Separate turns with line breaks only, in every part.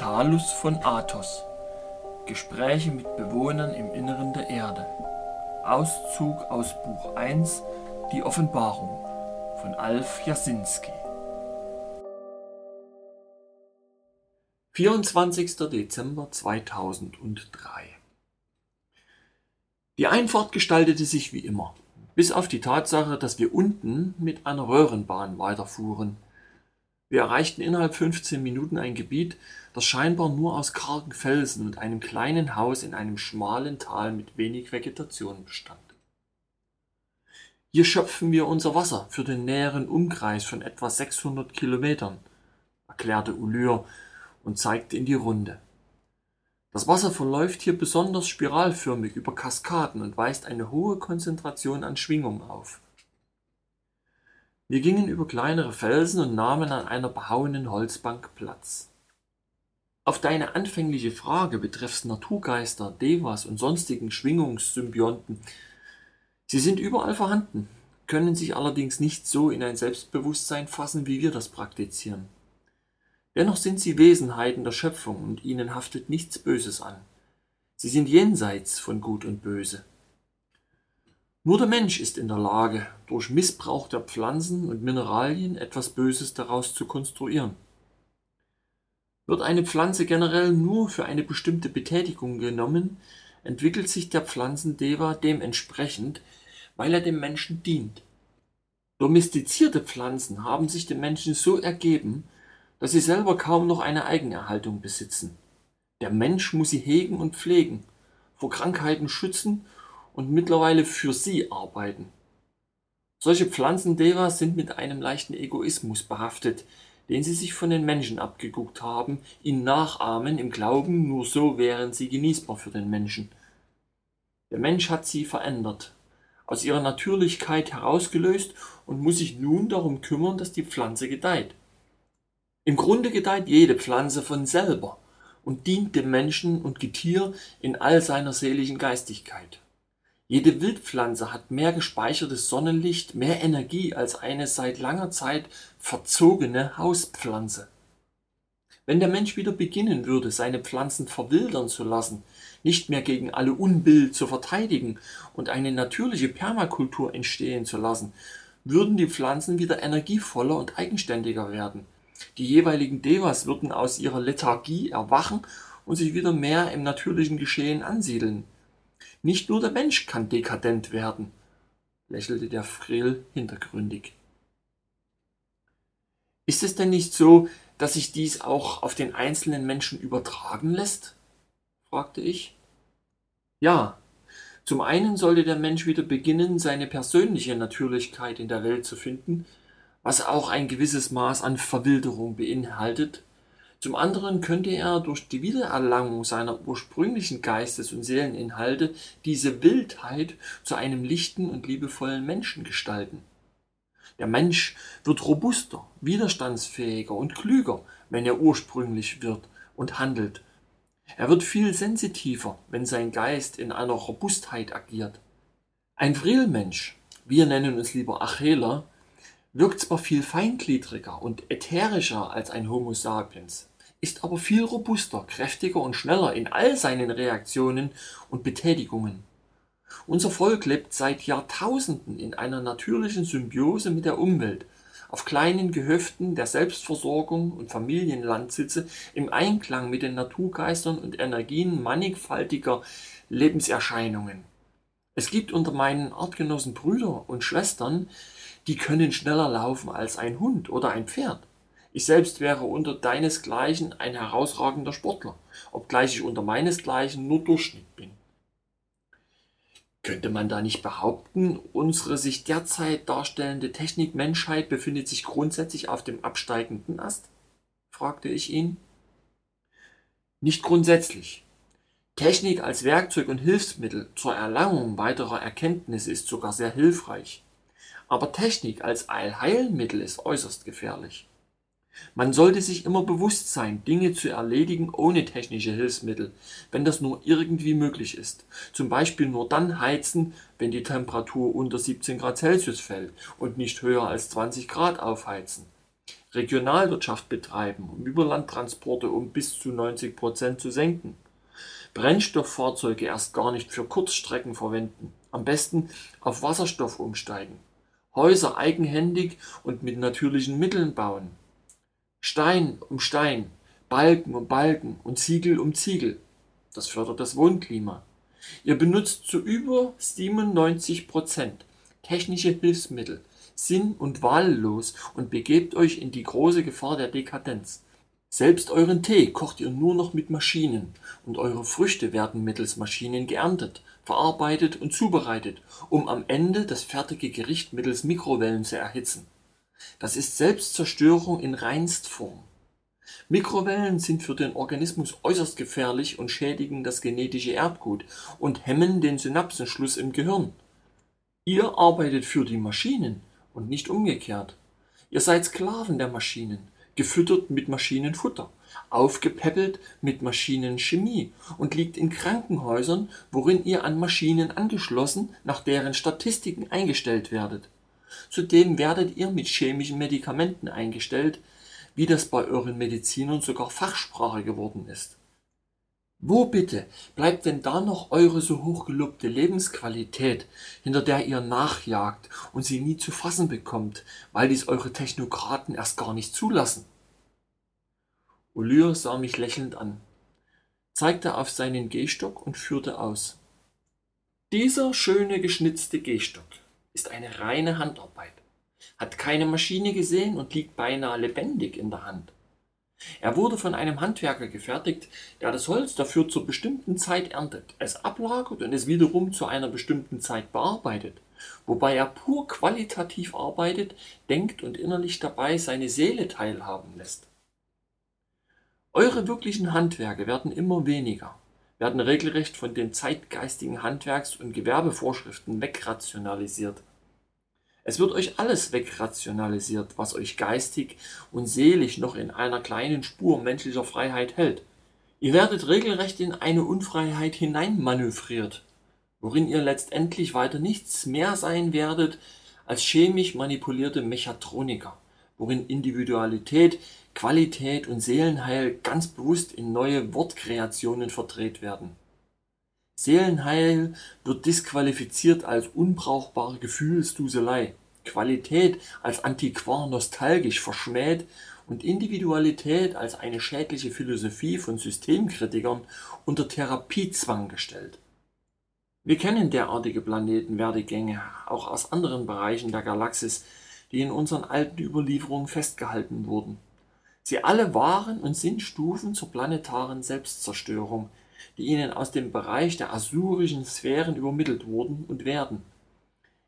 Talus von Athos. Gespräche mit Bewohnern im Inneren der Erde. Auszug aus Buch 1 Die Offenbarung von Alf Jasinski. 24. Dezember 2003 Die Einfahrt gestaltete sich wie immer, bis auf die Tatsache, dass wir unten mit einer Röhrenbahn weiterfuhren – wir erreichten innerhalb 15 Minuten ein Gebiet, das scheinbar nur aus kargen Felsen und einem kleinen Haus in einem schmalen Tal mit wenig Vegetation bestand. Hier schöpfen wir unser Wasser für den näheren Umkreis von etwa 600 Kilometern, erklärte Ulyr und zeigte in die Runde. Das Wasser verläuft hier besonders spiralförmig über Kaskaden und weist eine hohe Konzentration an Schwingung auf. Wir gingen über kleinere Felsen und nahmen an einer behauenen Holzbank Platz. Auf deine anfängliche Frage betreffs Naturgeister, Devas und sonstigen Schwingungssymbionten, sie sind überall vorhanden, können sich allerdings nicht so in ein Selbstbewusstsein fassen, wie wir das praktizieren. Dennoch sind sie Wesenheiten der Schöpfung und ihnen haftet nichts Böses an. Sie sind jenseits von Gut und Böse. Nur der Mensch ist in der Lage, durch Missbrauch der Pflanzen und Mineralien etwas Böses daraus zu konstruieren. Wird eine Pflanze generell nur für eine bestimmte Betätigung genommen, entwickelt sich der Pflanzendeva dementsprechend, weil er dem Menschen dient. Domestizierte Pflanzen haben sich dem Menschen so ergeben, dass sie selber kaum noch eine Eigenerhaltung besitzen. Der Mensch muss sie hegen und pflegen, vor Krankheiten schützen und mittlerweile für sie arbeiten. Solche Pflanzendevas sind mit einem leichten Egoismus behaftet, den sie sich von den Menschen abgeguckt haben, ihn nachahmen im Glauben, nur so wären sie genießbar für den Menschen. Der Mensch hat sie verändert, aus ihrer Natürlichkeit herausgelöst und muss sich nun darum kümmern, dass die Pflanze gedeiht. Im Grunde gedeiht jede Pflanze von selber und dient dem Menschen und Getier in all seiner seelischen Geistigkeit. Jede Wildpflanze hat mehr gespeichertes Sonnenlicht, mehr Energie als eine seit langer Zeit verzogene Hauspflanze. Wenn der Mensch wieder beginnen würde, seine Pflanzen verwildern zu lassen, nicht mehr gegen alle Unbill zu verteidigen und eine natürliche Permakultur entstehen zu lassen, würden die Pflanzen wieder energievoller und eigenständiger werden. Die jeweiligen Devas würden aus ihrer Lethargie erwachen und sich wieder mehr im natürlichen Geschehen ansiedeln. Nicht nur der Mensch kann dekadent werden, lächelte der Frill hintergründig. Ist es denn nicht so, dass sich dies auch auf den einzelnen Menschen übertragen lässt? fragte ich. Ja, zum einen sollte der Mensch wieder beginnen, seine persönliche Natürlichkeit in der Welt zu finden, was auch ein gewisses Maß an Verwilderung beinhaltet, zum anderen könnte er durch die Wiedererlangung seiner ursprünglichen Geistes- und Seeleninhalte diese Wildheit zu einem lichten und liebevollen Menschen gestalten. Der Mensch wird robuster, widerstandsfähiger und klüger, wenn er ursprünglich wird und handelt. Er wird viel sensitiver, wenn sein Geist in einer Robustheit agiert. Ein Vrilmensch, wir nennen uns lieber Acheler, wirkt zwar viel feingliedriger und ätherischer als ein Homo sapiens, ist aber viel robuster, kräftiger und schneller in all seinen Reaktionen und Betätigungen. Unser Volk lebt seit Jahrtausenden in einer natürlichen Symbiose mit der Umwelt, auf kleinen Gehöften der Selbstversorgung und Familienlandsitze im Einklang mit den Naturgeistern und Energien mannigfaltiger Lebenserscheinungen. Es gibt unter meinen Artgenossen Brüder und Schwestern, die können schneller laufen als ein Hund oder ein Pferd. Ich selbst wäre unter deinesgleichen ein herausragender Sportler, obgleich ich unter meinesgleichen nur Durchschnitt bin. Könnte man da nicht behaupten, unsere sich derzeit darstellende Technikmenschheit befindet sich grundsätzlich auf dem absteigenden Ast? fragte ich ihn. Nicht grundsätzlich. Technik als Werkzeug und Hilfsmittel zur Erlangung weiterer Erkenntnisse ist sogar sehr hilfreich. Aber Technik als Allheilmittel ist äußerst gefährlich. Man sollte sich immer bewusst sein, Dinge zu erledigen ohne technische Hilfsmittel, wenn das nur irgendwie möglich ist. Zum Beispiel nur dann heizen, wenn die Temperatur unter 17 Grad Celsius fällt und nicht höher als 20 Grad aufheizen. Regionalwirtschaft betreiben, um Überlandtransporte um bis zu 90 Prozent zu senken. Brennstofffahrzeuge erst gar nicht für Kurzstrecken verwenden. Am besten auf Wasserstoff umsteigen. Häuser eigenhändig und mit natürlichen Mitteln bauen. Stein um Stein, Balken um Balken und Ziegel um Ziegel. Das fördert das Wohnklima. Ihr benutzt zu über 97 Prozent technische Hilfsmittel, sinn- und wahllos und begebt euch in die große Gefahr der Dekadenz. Selbst euren Tee kocht ihr nur noch mit Maschinen und eure Früchte werden mittels Maschinen geerntet, verarbeitet und zubereitet, um am Ende das fertige Gericht mittels Mikrowellen zu erhitzen. Das ist Selbstzerstörung in Reinstform. Mikrowellen sind für den Organismus äußerst gefährlich und schädigen das genetische Erbgut und hemmen den Synapsenschluss im Gehirn. Ihr arbeitet für die Maschinen und nicht umgekehrt. Ihr seid Sklaven der Maschinen, gefüttert mit Maschinenfutter, aufgepäppelt mit Maschinenchemie und liegt in Krankenhäusern, worin ihr an Maschinen angeschlossen nach deren Statistiken eingestellt werdet. Zudem werdet ihr mit chemischen Medikamenten eingestellt, wie das bei euren Medizinern sogar Fachsprache geworden ist. Wo bitte bleibt denn da noch eure so hochgelobte Lebensqualität, hinter der ihr nachjagt und sie nie zu fassen bekommt, weil dies eure Technokraten erst gar nicht zulassen? Olyr sah mich lächelnd an, zeigte auf seinen Gehstock und führte aus. Dieser schöne geschnitzte Gehstock ist eine reine Handarbeit, hat keine Maschine gesehen und liegt beinahe lebendig in der Hand. Er wurde von einem Handwerker gefertigt, der das Holz dafür zur bestimmten Zeit erntet, es ablagert und es wiederum zu einer bestimmten Zeit bearbeitet, wobei er pur qualitativ arbeitet, denkt und innerlich dabei seine Seele teilhaben lässt. Eure wirklichen Handwerke werden immer weniger, werden regelrecht von den zeitgeistigen Handwerks- und Gewerbevorschriften wegrationalisiert. Es wird euch alles wegrationalisiert, was euch geistig und seelisch noch in einer kleinen Spur menschlicher Freiheit hält. Ihr werdet regelrecht in eine Unfreiheit hineinmanövriert, worin ihr letztendlich weiter nichts mehr sein werdet als chemisch manipulierte Mechatroniker, worin Individualität, Qualität und Seelenheil ganz bewusst in neue Wortkreationen verdreht werden. Seelenheil wird disqualifiziert als unbrauchbare Gefühlsduselei, Qualität als antiquar nostalgisch verschmäht und Individualität als eine schädliche Philosophie von Systemkritikern unter Therapiezwang gestellt. Wir kennen derartige Planetenwerdegänge auch aus anderen Bereichen der Galaxis, die in unseren alten Überlieferungen festgehalten wurden. Sie alle waren und sind Stufen zur planetaren Selbstzerstörung, die ihnen aus dem Bereich der asurischen Sphären übermittelt wurden und werden.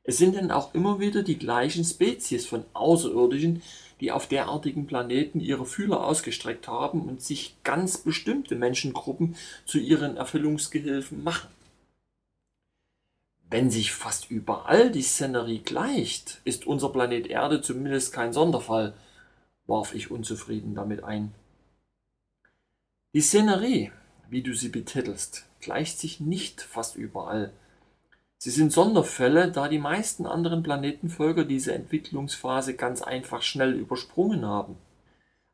Es sind denn auch immer wieder die gleichen Spezies von Außerirdischen, die auf derartigen Planeten ihre Fühler ausgestreckt haben und sich ganz bestimmte Menschengruppen zu ihren Erfüllungsgehilfen machen. Wenn sich fast überall die Szenerie gleicht, ist unser Planet Erde zumindest kein Sonderfall, warf ich unzufrieden damit ein. Die Szenerie, wie du sie betitelst, gleicht sich nicht fast überall. Sie sind Sonderfälle, da die meisten anderen Planetenvölker diese Entwicklungsphase ganz einfach schnell übersprungen haben.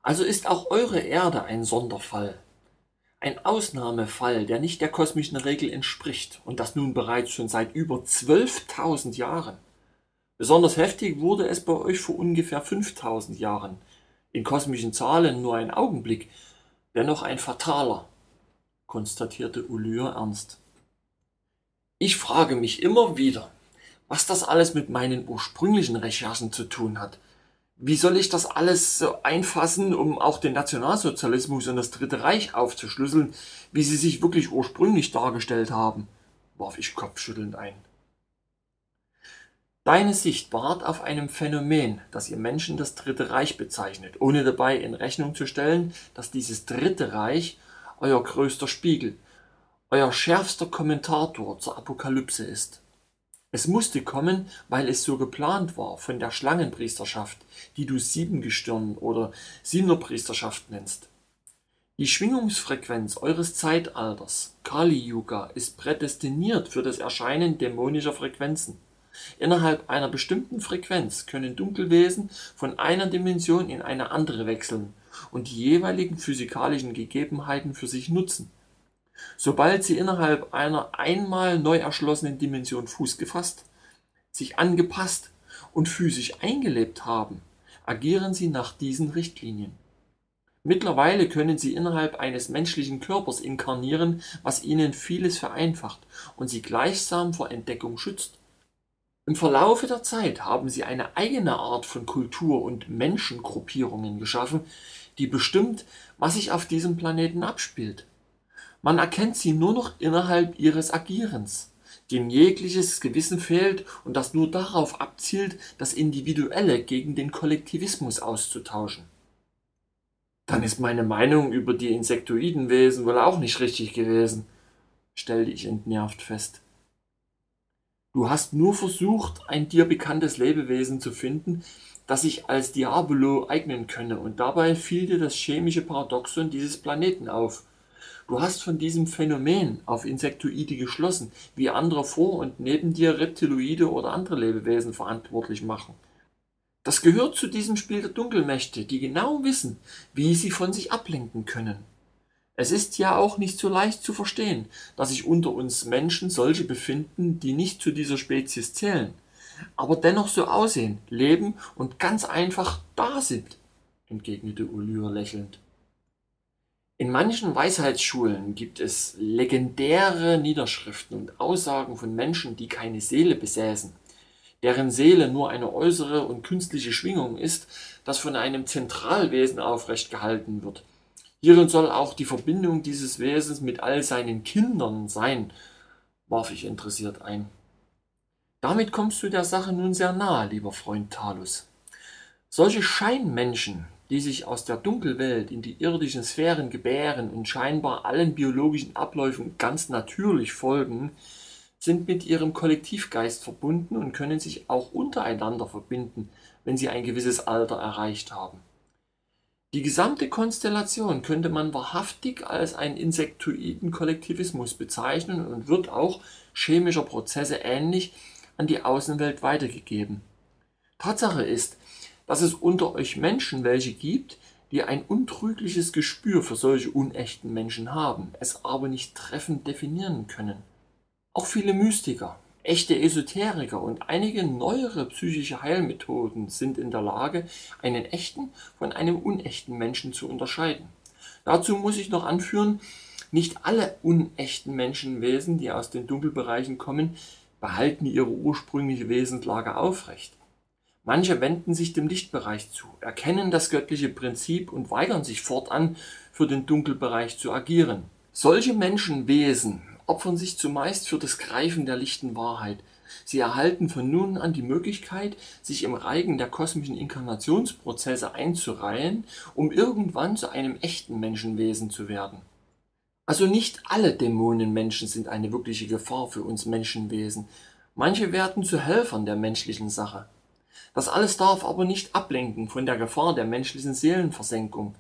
Also ist auch eure Erde ein Sonderfall. Ein Ausnahmefall, der nicht der kosmischen Regel entspricht und das nun bereits schon seit über 12.000 Jahren. Besonders heftig wurde es bei euch vor ungefähr 5.000 Jahren. In kosmischen Zahlen nur ein Augenblick, dennoch ein fataler konstatierte Ulyr ernst. Ich frage mich immer wieder, was das alles mit meinen ursprünglichen Recherchen zu tun hat. Wie soll ich das alles so einfassen, um auch den Nationalsozialismus und das Dritte Reich aufzuschlüsseln, wie sie sich wirklich ursprünglich dargestellt haben? warf ich kopfschüttelnd ein. Deine Sicht beharrt auf einem Phänomen, das ihr Menschen das Dritte Reich bezeichnet, ohne dabei in Rechnung zu stellen, dass dieses Dritte Reich euer größter Spiegel, euer schärfster Kommentator zur Apokalypse ist. Es musste kommen, weil es so geplant war von der Schlangenpriesterschaft, die du Siebengestirn oder Siebenerpriesterschaft nennst. Die Schwingungsfrequenz eures Zeitalters, Kali Yuga, ist prädestiniert für das Erscheinen dämonischer Frequenzen. Innerhalb einer bestimmten Frequenz können Dunkelwesen von einer Dimension in eine andere wechseln und die jeweiligen physikalischen Gegebenheiten für sich nutzen. Sobald sie innerhalb einer einmal neu erschlossenen Dimension Fuß gefasst, sich angepasst und physisch eingelebt haben, agieren sie nach diesen Richtlinien. Mittlerweile können sie innerhalb eines menschlichen Körpers inkarnieren, was ihnen vieles vereinfacht und sie gleichsam vor Entdeckung schützt. Im Verlaufe der Zeit haben sie eine eigene Art von Kultur und Menschengruppierungen geschaffen, die bestimmt, was sich auf diesem Planeten abspielt. Man erkennt sie nur noch innerhalb ihres Agierens, dem jegliches Gewissen fehlt und das nur darauf abzielt, das Individuelle gegen den Kollektivismus auszutauschen. Dann ist meine Meinung über die Insektoidenwesen wohl auch nicht richtig gewesen, stellte ich entnervt fest. Du hast nur versucht, ein dir bekanntes Lebewesen zu finden, das sich als Diabolo eignen könne, und dabei fiel dir das chemische Paradoxon dieses Planeten auf. Du hast von diesem Phänomen auf Insektoide geschlossen, wie andere vor und neben dir Reptiloide oder andere Lebewesen verantwortlich machen. Das gehört zu diesem Spiel der Dunkelmächte, die genau wissen, wie sie von sich ablenken können. Es ist ja auch nicht so leicht zu verstehen, dass sich unter uns Menschen solche befinden, die nicht zu dieser Spezies zählen, aber dennoch so aussehen, leben und ganz einfach da sind, entgegnete Ulyr lächelnd. In manchen Weisheitsschulen gibt es legendäre Niederschriften und Aussagen von Menschen, die keine Seele besäßen deren Seele nur eine äußere und künstliche Schwingung ist, das von einem Zentralwesen aufrecht gehalten wird. Hierin soll auch die Verbindung dieses Wesens mit all seinen Kindern sein, warf ich interessiert ein. Damit kommst du der Sache nun sehr nahe, lieber Freund Talus. Solche Scheinmenschen, die sich aus der Dunkelwelt in die irdischen Sphären gebären und scheinbar allen biologischen Abläufen ganz natürlich folgen, sind mit ihrem Kollektivgeist verbunden und können sich auch untereinander verbinden, wenn sie ein gewisses Alter erreicht haben. Die gesamte Konstellation könnte man wahrhaftig als einen insektoiden Kollektivismus bezeichnen und wird auch chemischer Prozesse ähnlich an die Außenwelt weitergegeben. Tatsache ist, dass es unter euch Menschen welche gibt, die ein untrügliches Gespür für solche unechten Menschen haben, es aber nicht treffend definieren können. Auch viele Mystiker, echte Esoteriker und einige neuere psychische Heilmethoden sind in der Lage, einen echten von einem unechten Menschen zu unterscheiden. Dazu muss ich noch anführen, nicht alle unechten Menschenwesen, die aus den Dunkelbereichen kommen, behalten ihre ursprüngliche Wesenslage aufrecht. Manche wenden sich dem Lichtbereich zu, erkennen das göttliche Prinzip und weigern sich fortan, für den Dunkelbereich zu agieren. Solche Menschenwesen opfern sich zumeist für das Greifen der lichten Wahrheit. Sie erhalten von nun an die Möglichkeit, sich im Reigen der kosmischen Inkarnationsprozesse einzureihen, um irgendwann zu einem echten Menschenwesen zu werden. Also nicht alle Dämonenmenschen sind eine wirkliche Gefahr für uns Menschenwesen. Manche werden zu Helfern der menschlichen Sache. Das alles darf aber nicht ablenken von der Gefahr der menschlichen Seelenversenkung,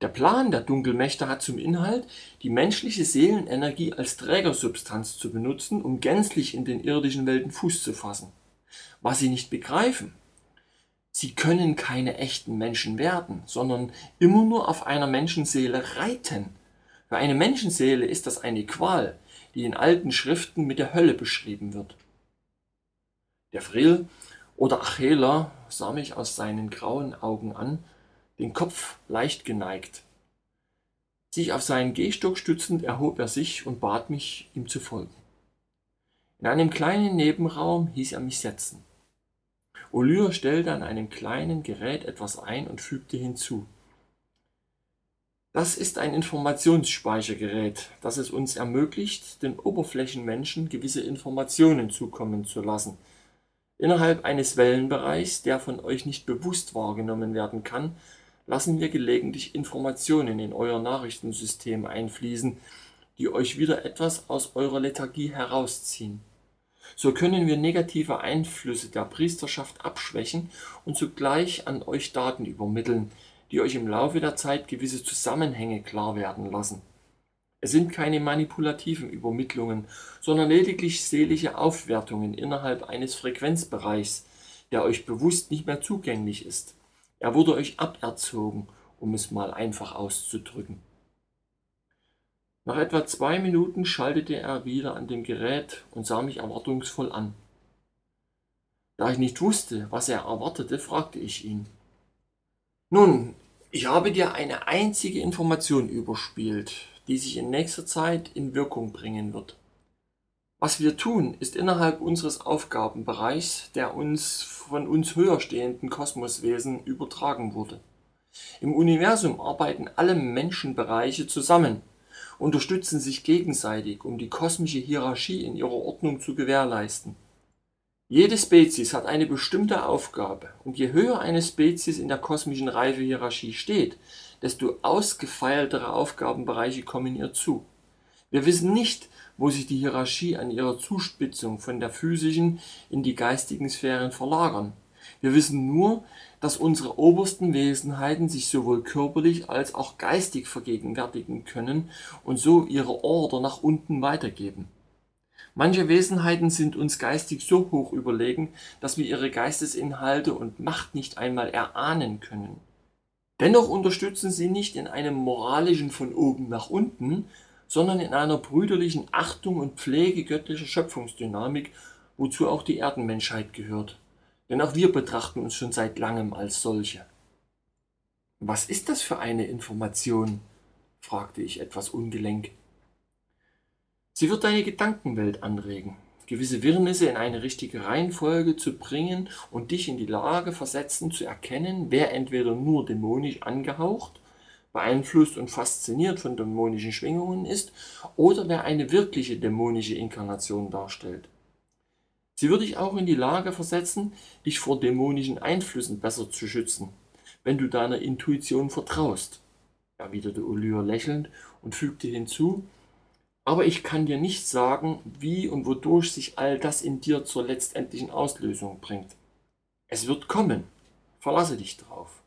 der Plan der Dunkelmächte hat zum Inhalt, die menschliche Seelenenergie als Trägersubstanz zu benutzen, um gänzlich in den irdischen Welten Fuß zu fassen. Was sie nicht begreifen, sie können keine echten Menschen werden, sondern immer nur auf einer Menschenseele reiten. Für eine Menschenseele ist das eine Qual, die in alten Schriften mit der Hölle beschrieben wird. Der Frill oder Achela sah mich aus seinen grauen Augen an den Kopf leicht geneigt. Sich auf seinen Gehstock stützend erhob er sich und bat mich, ihm zu folgen. In einem kleinen Nebenraum hieß er mich setzen. Olyr stellte an einem kleinen Gerät etwas ein und fügte hinzu. Das ist ein Informationsspeichergerät, das es uns ermöglicht, den Oberflächenmenschen gewisse Informationen zukommen zu lassen. Innerhalb eines Wellenbereichs, der von euch nicht bewusst wahrgenommen werden kann, lassen wir gelegentlich Informationen in euer Nachrichtensystem einfließen, die euch wieder etwas aus eurer Lethargie herausziehen. So können wir negative Einflüsse der Priesterschaft abschwächen und zugleich an euch Daten übermitteln, die euch im Laufe der Zeit gewisse Zusammenhänge klar werden lassen. Es sind keine manipulativen Übermittlungen, sondern lediglich seelische Aufwertungen innerhalb eines Frequenzbereichs, der euch bewusst nicht mehr zugänglich ist. Er wurde euch aberzogen, um es mal einfach auszudrücken. Nach etwa zwei Minuten schaltete er wieder an dem Gerät und sah mich erwartungsvoll an. Da ich nicht wusste, was er erwartete, fragte ich ihn. Nun, ich habe dir eine einzige Information überspielt, die sich in nächster Zeit in Wirkung bringen wird. Was wir tun, ist innerhalb unseres Aufgabenbereichs, der uns von uns höher stehenden Kosmoswesen übertragen wurde. Im Universum arbeiten alle Menschenbereiche zusammen, unterstützen sich gegenseitig, um die kosmische Hierarchie in ihrer Ordnung zu gewährleisten. Jede Spezies hat eine bestimmte Aufgabe, und je höher eine Spezies in der kosmischen Reifehierarchie steht, desto ausgefeiltere Aufgabenbereiche kommen ihr zu. Wir wissen nicht, wo sich die Hierarchie an ihrer Zuspitzung von der physischen in die geistigen Sphären verlagern. Wir wissen nur, dass unsere obersten Wesenheiten sich sowohl körperlich als auch geistig vergegenwärtigen können und so ihre Order nach unten weitergeben. Manche Wesenheiten sind uns geistig so hoch überlegen, dass wir ihre Geistesinhalte und Macht nicht einmal erahnen können. Dennoch unterstützen sie nicht in einem moralischen von oben nach unten, sondern in einer brüderlichen Achtung und Pflege göttlicher Schöpfungsdynamik, wozu auch die Erdenmenschheit gehört. Denn auch wir betrachten uns schon seit langem als solche. Was ist das für eine Information? fragte ich etwas ungelenk. Sie wird deine Gedankenwelt anregen, gewisse Wirrnisse in eine richtige Reihenfolge zu bringen und dich in die Lage versetzen zu erkennen, wer entweder nur dämonisch angehaucht, beeinflusst und fasziniert von dämonischen Schwingungen ist, oder wer eine wirkliche dämonische Inkarnation darstellt. Sie wird dich auch in die Lage versetzen, dich vor dämonischen Einflüssen besser zu schützen, wenn du deiner Intuition vertraust, erwiderte Olyr lächelnd und fügte hinzu, aber ich kann dir nicht sagen, wie und wodurch sich all das in dir zur letztendlichen Auslösung bringt. Es wird kommen. Verlasse dich drauf.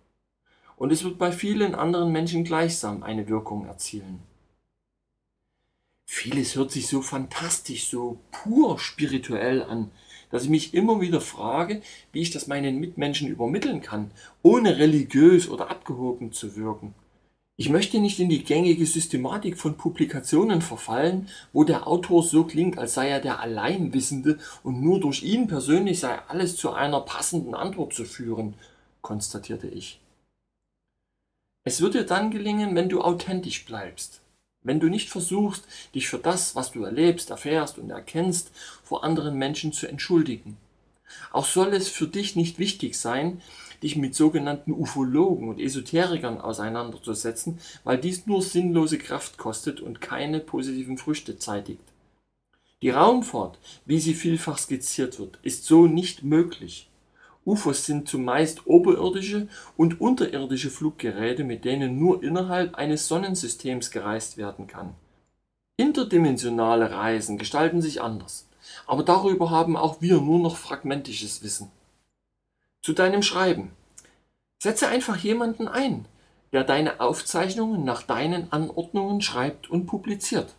Und es wird bei vielen anderen Menschen gleichsam eine Wirkung erzielen. Vieles hört sich so fantastisch, so pur spirituell an, dass ich mich immer wieder frage, wie ich das meinen Mitmenschen übermitteln kann, ohne religiös oder abgehoben zu wirken. Ich möchte nicht in die gängige Systematik von Publikationen verfallen, wo der Autor so klingt, als sei er der Alleinwissende und nur durch ihn persönlich sei alles zu einer passenden Antwort zu führen, konstatierte ich. Es wird dir dann gelingen, wenn du authentisch bleibst, wenn du nicht versuchst, dich für das, was du erlebst, erfährst und erkennst, vor anderen Menschen zu entschuldigen. Auch soll es für dich nicht wichtig sein, dich mit sogenannten Ufologen und Esoterikern auseinanderzusetzen, weil dies nur sinnlose Kraft kostet und keine positiven Früchte zeitigt. Die Raumfahrt, wie sie vielfach skizziert wird, ist so nicht möglich. UFOs sind zumeist oberirdische und unterirdische Fluggeräte, mit denen nur innerhalb eines Sonnensystems gereist werden kann. Interdimensionale Reisen gestalten sich anders, aber darüber haben auch wir nur noch fragmentisches Wissen. Zu deinem Schreiben. Setze einfach jemanden ein, der deine Aufzeichnungen nach deinen Anordnungen schreibt und publiziert.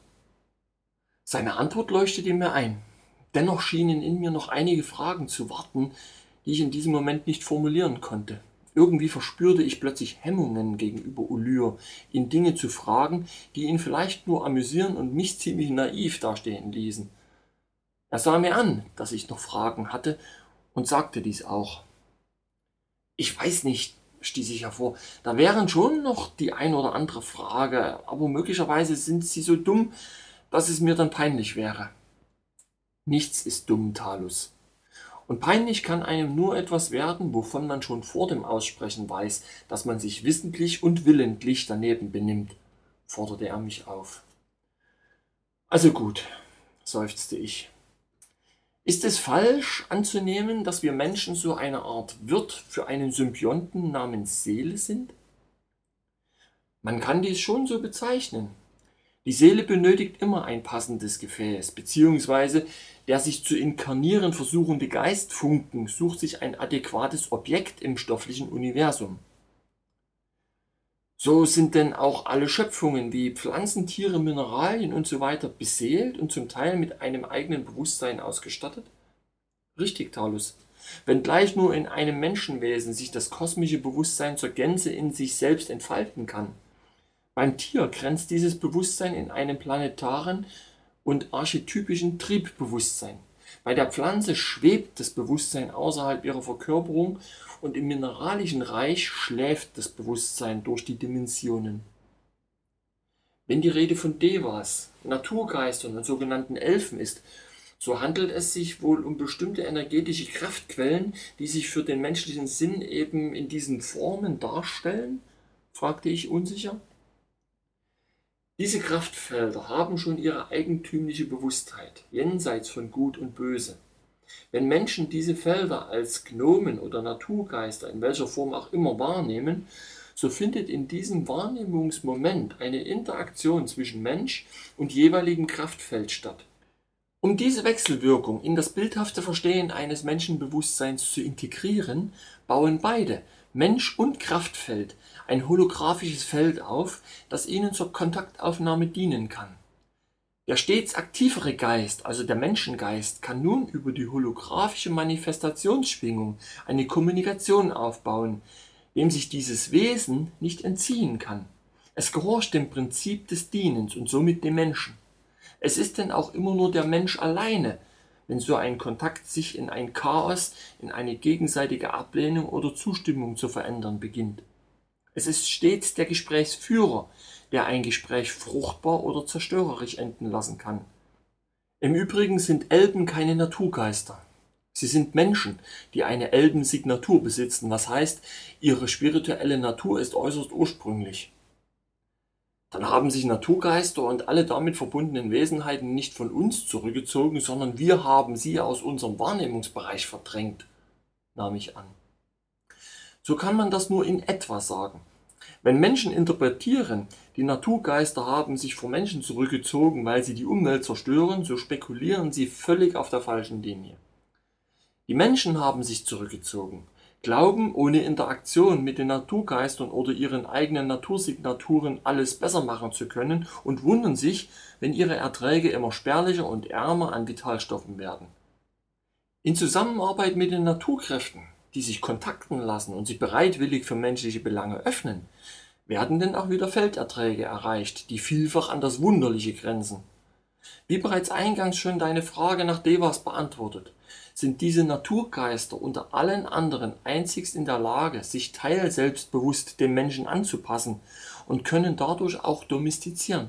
Seine Antwort leuchtete mir ein. Dennoch schienen in mir noch einige Fragen zu warten, die ich in diesem Moment nicht formulieren konnte. Irgendwie verspürte ich plötzlich Hemmungen gegenüber Ulyr, ihn Dinge zu fragen, die ihn vielleicht nur amüsieren und mich ziemlich naiv dastehen ließen. Er sah mir an, dass ich noch Fragen hatte, und sagte dies auch. Ich weiß nicht, stieß ich hervor. Da wären schon noch die ein oder andere Frage, aber möglicherweise sind sie so dumm, dass es mir dann peinlich wäre. Nichts ist dumm, Talus. Und peinlich kann einem nur etwas werden, wovon man schon vor dem Aussprechen weiß, dass man sich wissentlich und willentlich daneben benimmt, forderte er mich auf. Also gut, seufzte ich. Ist es falsch anzunehmen, dass wir Menschen so eine Art Wirt für einen Symbionten namens Seele sind? Man kann dies schon so bezeichnen. Die Seele benötigt immer ein passendes Gefäß, beziehungsweise der sich zu inkarnieren versuchende Geistfunken sucht sich ein adäquates Objekt im stofflichen Universum. So sind denn auch alle Schöpfungen wie Pflanzen, Tiere, Mineralien und so beseelt und zum Teil mit einem eigenen Bewusstsein ausgestattet? Richtig, Talus. Wenngleich nur in einem Menschenwesen sich das kosmische Bewusstsein zur Gänze in sich selbst entfalten kann. Beim Tier grenzt dieses Bewusstsein in einem planetaren und archetypischen Triebbewusstsein. Bei der Pflanze schwebt das Bewusstsein außerhalb ihrer Verkörperung und im mineralischen Reich schläft das Bewusstsein durch die Dimensionen. Wenn die Rede von Devas, Naturgeistern und sogenannten Elfen ist, so handelt es sich wohl um bestimmte energetische Kraftquellen, die sich für den menschlichen Sinn eben in diesen Formen darstellen? fragte ich unsicher. Diese Kraftfelder haben schon ihre eigentümliche Bewusstheit, jenseits von Gut und Böse. Wenn Menschen diese Felder als Gnomen oder Naturgeister in welcher Form auch immer wahrnehmen, so findet in diesem Wahrnehmungsmoment eine Interaktion zwischen Mensch und jeweiligem Kraftfeld statt. Um diese Wechselwirkung in das bildhafte Verstehen eines Menschenbewusstseins zu integrieren, bauen beide, Mensch und Kraftfeld, ein holographisches Feld auf, das ihnen zur Kontaktaufnahme dienen kann. Der stets aktivere Geist, also der Menschengeist, kann nun über die holographische Manifestationsschwingung eine Kommunikation aufbauen, dem sich dieses Wesen nicht entziehen kann. Es gehorcht dem Prinzip des Dienens und somit dem Menschen. Es ist denn auch immer nur der Mensch alleine, wenn so ein Kontakt sich in ein Chaos, in eine gegenseitige Ablehnung oder Zustimmung zu verändern beginnt. Es ist stets der Gesprächsführer, der ein Gespräch fruchtbar oder zerstörerisch enden lassen kann. Im Übrigen sind Elben keine Naturgeister. Sie sind Menschen, die eine Elbensignatur besitzen, was heißt, ihre spirituelle Natur ist äußerst ursprünglich. Dann haben sich Naturgeister und alle damit verbundenen Wesenheiten nicht von uns zurückgezogen, sondern wir haben sie aus unserem Wahrnehmungsbereich verdrängt, nahm ich an. So kann man das nur in etwa sagen. Wenn Menschen interpretieren, die Naturgeister haben sich vor Menschen zurückgezogen, weil sie die Umwelt zerstören, so spekulieren sie völlig auf der falschen Linie. Die Menschen haben sich zurückgezogen, glauben ohne Interaktion mit den Naturgeistern oder ihren eigenen Natursignaturen alles besser machen zu können und wundern sich, wenn ihre Erträge immer spärlicher und ärmer an Vitalstoffen werden. In Zusammenarbeit mit den Naturkräften die sich kontakten lassen und sich bereitwillig für menschliche Belange öffnen, werden denn auch wieder Felderträge erreicht, die vielfach an das Wunderliche grenzen. Wie bereits eingangs schon deine Frage nach Devas beantwortet, sind diese Naturgeister unter allen anderen einzigst in der Lage, sich teilselbstbewusst dem Menschen anzupassen und können dadurch auch domestizieren.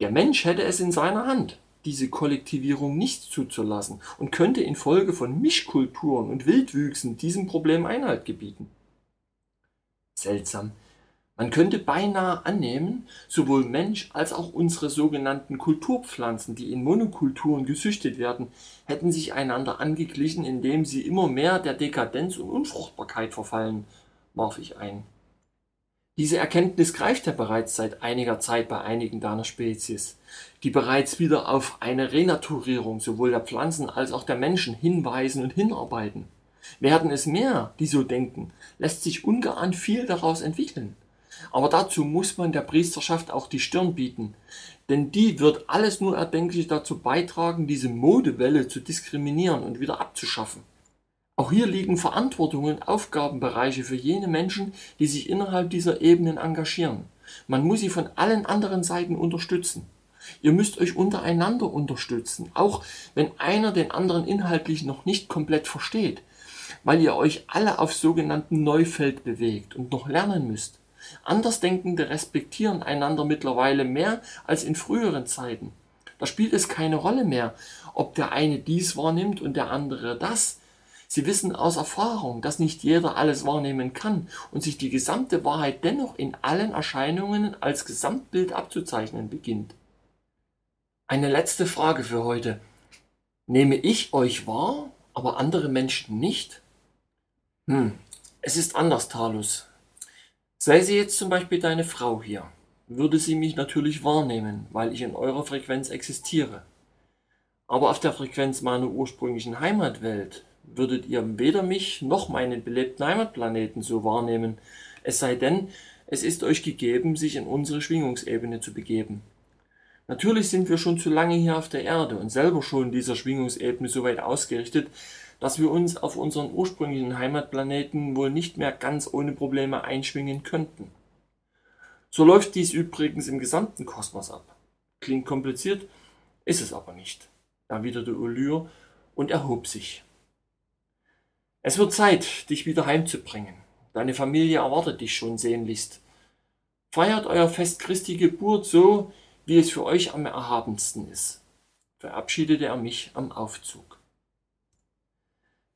Der Mensch hätte es in seiner Hand, diese Kollektivierung nicht zuzulassen und könnte infolge von Mischkulturen und Wildwüchsen diesem Problem Einhalt gebieten. Seltsam. Man könnte beinahe annehmen, sowohl Mensch als auch unsere sogenannten Kulturpflanzen, die in Monokulturen gezüchtet werden, hätten sich einander angeglichen, indem sie immer mehr der Dekadenz und Unfruchtbarkeit verfallen, warf ich ein. Diese Erkenntnis greift ja bereits seit einiger Zeit bei einigen deiner Spezies, die bereits wieder auf eine Renaturierung sowohl der Pflanzen als auch der Menschen hinweisen und hinarbeiten. Werden es mehr, die so denken, lässt sich ungeahnt viel daraus entwickeln. Aber dazu muss man der Priesterschaft auch die Stirn bieten, denn die wird alles nur erdenklich dazu beitragen, diese Modewelle zu diskriminieren und wieder abzuschaffen. Auch hier liegen Verantwortungen und Aufgabenbereiche für jene Menschen, die sich innerhalb dieser Ebenen engagieren. Man muss sie von allen anderen Seiten unterstützen. Ihr müsst euch untereinander unterstützen, auch wenn einer den anderen inhaltlich noch nicht komplett versteht, weil ihr euch alle auf sogenannten Neufeld bewegt und noch lernen müsst. Andersdenkende respektieren einander mittlerweile mehr als in früheren Zeiten. Da spielt es keine Rolle mehr, ob der eine dies wahrnimmt und der andere das. Sie wissen aus Erfahrung, dass nicht jeder alles wahrnehmen kann und sich die gesamte Wahrheit dennoch in allen Erscheinungen als Gesamtbild abzuzeichnen beginnt. Eine letzte Frage für heute. Nehme ich euch wahr, aber andere Menschen nicht? Hm, es ist anders, Talus. Sei sie jetzt zum Beispiel deine Frau hier, würde sie mich natürlich wahrnehmen, weil ich in eurer Frequenz existiere. Aber auf der Frequenz meiner ursprünglichen Heimatwelt würdet ihr weder mich noch meinen belebten Heimatplaneten so wahrnehmen, es sei denn, es ist euch gegeben, sich in unsere Schwingungsebene zu begeben. Natürlich sind wir schon zu lange hier auf der Erde und selber schon dieser Schwingungsebene so weit ausgerichtet, dass wir uns auf unseren ursprünglichen Heimatplaneten wohl nicht mehr ganz ohne Probleme einschwingen könnten. So läuft dies übrigens im gesamten Kosmos ab. Klingt kompliziert, ist es aber nicht, erwiderte Ulyr und erhob sich. Es wird Zeit, dich wieder heimzubringen. Deine Familie erwartet dich schon sehnlichst. Feiert euer Fest Christi Geburt so, wie es für euch am erhabensten ist, verabschiedete er mich am Aufzug.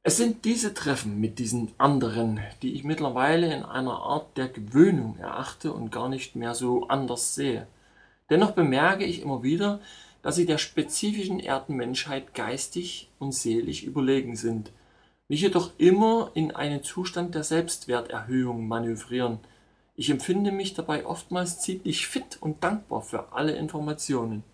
Es sind diese Treffen mit diesen anderen, die ich mittlerweile in einer Art der Gewöhnung erachte und gar nicht mehr so anders sehe. Dennoch bemerke ich immer wieder, dass sie der spezifischen Erdenmenschheit geistig und seelisch überlegen sind, mich jedoch immer in einen Zustand der Selbstwerterhöhung manövrieren, ich empfinde mich dabei oftmals ziemlich fit und dankbar für alle Informationen.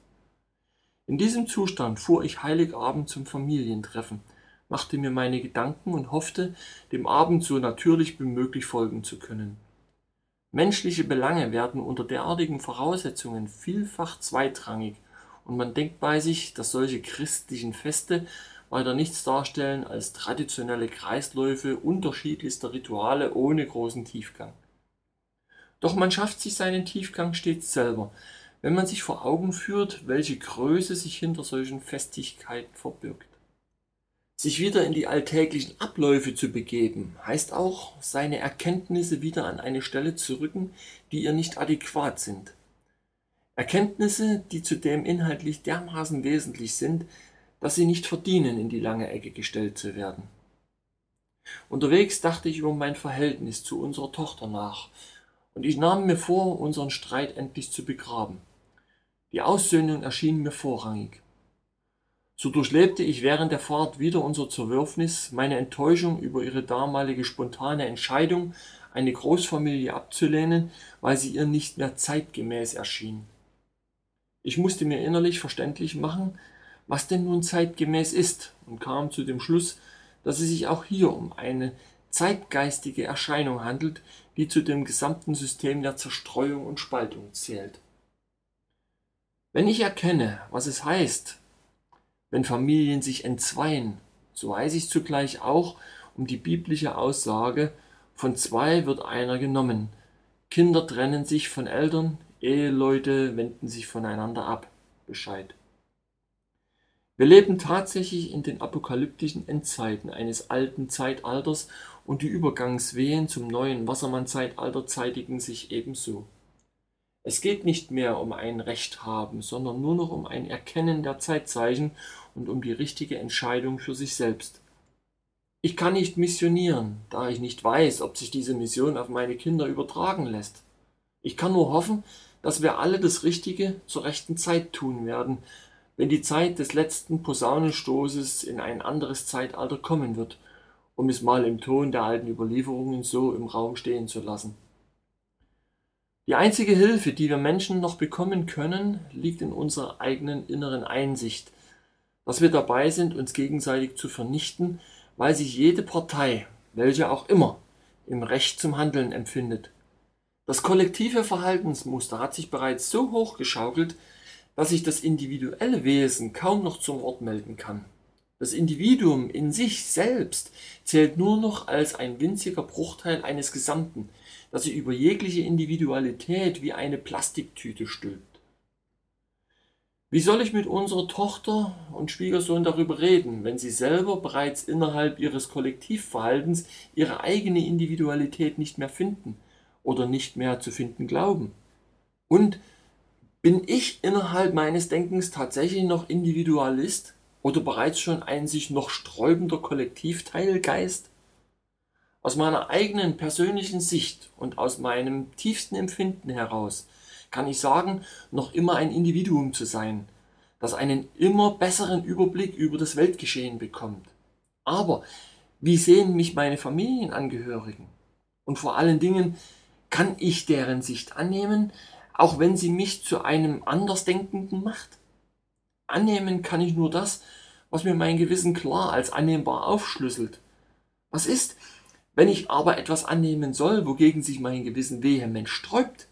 In diesem Zustand fuhr ich Heiligabend zum Familientreffen, machte mir meine Gedanken und hoffte, dem Abend so natürlich wie möglich folgen zu können. Menschliche Belange werden unter derartigen Voraussetzungen vielfach zweitrangig, und man denkt bei sich, dass solche christlichen Feste weiter nichts darstellen als traditionelle Kreisläufe unterschiedlichster Rituale ohne großen Tiefgang. Doch man schafft sich seinen Tiefgang stets selber, wenn man sich vor Augen führt, welche Größe sich hinter solchen Festigkeiten verbirgt. Sich wieder in die alltäglichen Abläufe zu begeben, heißt auch, seine Erkenntnisse wieder an eine Stelle zu rücken, die ihr nicht adäquat sind. Erkenntnisse, die zudem inhaltlich dermaßen wesentlich sind, dass sie nicht verdienen, in die lange Ecke gestellt zu werden. Unterwegs dachte ich über mein Verhältnis zu unserer Tochter nach und ich nahm mir vor, unseren Streit endlich zu begraben. Die Aussöhnung erschien mir vorrangig. So durchlebte ich während der Fahrt wieder unser Zerwürfnis, meine Enttäuschung über ihre damalige spontane Entscheidung, eine Großfamilie abzulehnen, weil sie ihr nicht mehr zeitgemäß erschien. Ich musste mir innerlich verständlich machen, was denn nun zeitgemäß ist, und kam zu dem Schluss, dass es sich auch hier um eine zeitgeistige Erscheinung handelt, die zu dem gesamten System der Zerstreuung und Spaltung zählt. Wenn ich erkenne, was es heißt, wenn Familien sich entzweien, so weiß ich zugleich auch um die biblische Aussage, von zwei wird einer genommen. Kinder trennen sich von Eltern, Eheleute wenden sich voneinander ab. Bescheid. Wir leben tatsächlich in den apokalyptischen Endzeiten eines alten Zeitalters und die Übergangswehen zum neuen Wassermann-Zeitalter zeitigen sich ebenso. Es geht nicht mehr um ein Recht haben, sondern nur noch um ein Erkennen der Zeitzeichen und um die richtige Entscheidung für sich selbst. Ich kann nicht missionieren, da ich nicht weiß, ob sich diese Mission auf meine Kinder übertragen lässt. Ich kann nur hoffen, dass wir alle das Richtige zur rechten Zeit tun werden, wenn die Zeit des letzten Posaunenstoßes in ein anderes Zeitalter kommen wird, um es mal im Ton der alten Überlieferungen so im Raum stehen zu lassen. Die einzige Hilfe, die wir Menschen noch bekommen können, liegt in unserer eigenen inneren Einsicht, dass wir dabei sind, uns gegenseitig zu vernichten, weil sich jede Partei, welche auch immer, im Recht zum Handeln empfindet. Das kollektive Verhaltensmuster hat sich bereits so hochgeschaukelt, dass sich das individuelle Wesen kaum noch zum Wort melden kann. Das Individuum in sich selbst zählt nur noch als ein winziger Bruchteil eines Gesamten, das sich über jegliche Individualität wie eine Plastiktüte stülpt. Wie soll ich mit unserer Tochter und Schwiegersohn darüber reden, wenn sie selber bereits innerhalb ihres Kollektivverhaltens ihre eigene Individualität nicht mehr finden oder nicht mehr zu finden glauben? Und bin ich innerhalb meines Denkens tatsächlich noch Individualist oder bereits schon ein sich noch sträubender Kollektivteilgeist? Aus meiner eigenen persönlichen Sicht und aus meinem tiefsten Empfinden heraus kann ich sagen, noch immer ein Individuum zu sein, das einen immer besseren Überblick über das Weltgeschehen bekommt. Aber wie sehen mich meine Familienangehörigen? Und vor allen Dingen, kann ich deren Sicht annehmen, auch wenn sie mich zu einem Andersdenkenden macht. Annehmen kann ich nur das, was mir mein Gewissen klar als annehmbar aufschlüsselt. Was ist, Wenn ich aber etwas annehmen soll, wogegen sich mein Gewissen vehement sträubt,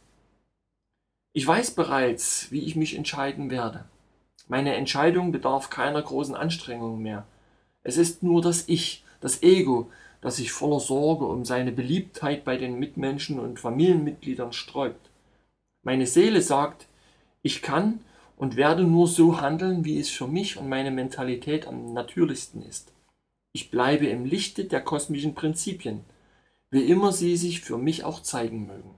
ich weiß bereits, wie ich mich entscheiden werde. Meine Entscheidung bedarf keiner großen Anstrengung mehr. Es ist nur das Ich, das Ego, das sich voller Sorge um seine Beliebtheit bei den Mitmenschen und Familienmitgliedern sträubt. Meine Seele sagt, ich kann und werde nur so handeln, wie es für mich und meine Mentalität am natürlichsten ist. Ich bleibe im Lichte der kosmischen Prinzipien, wie immer sie sich für mich auch zeigen mögen.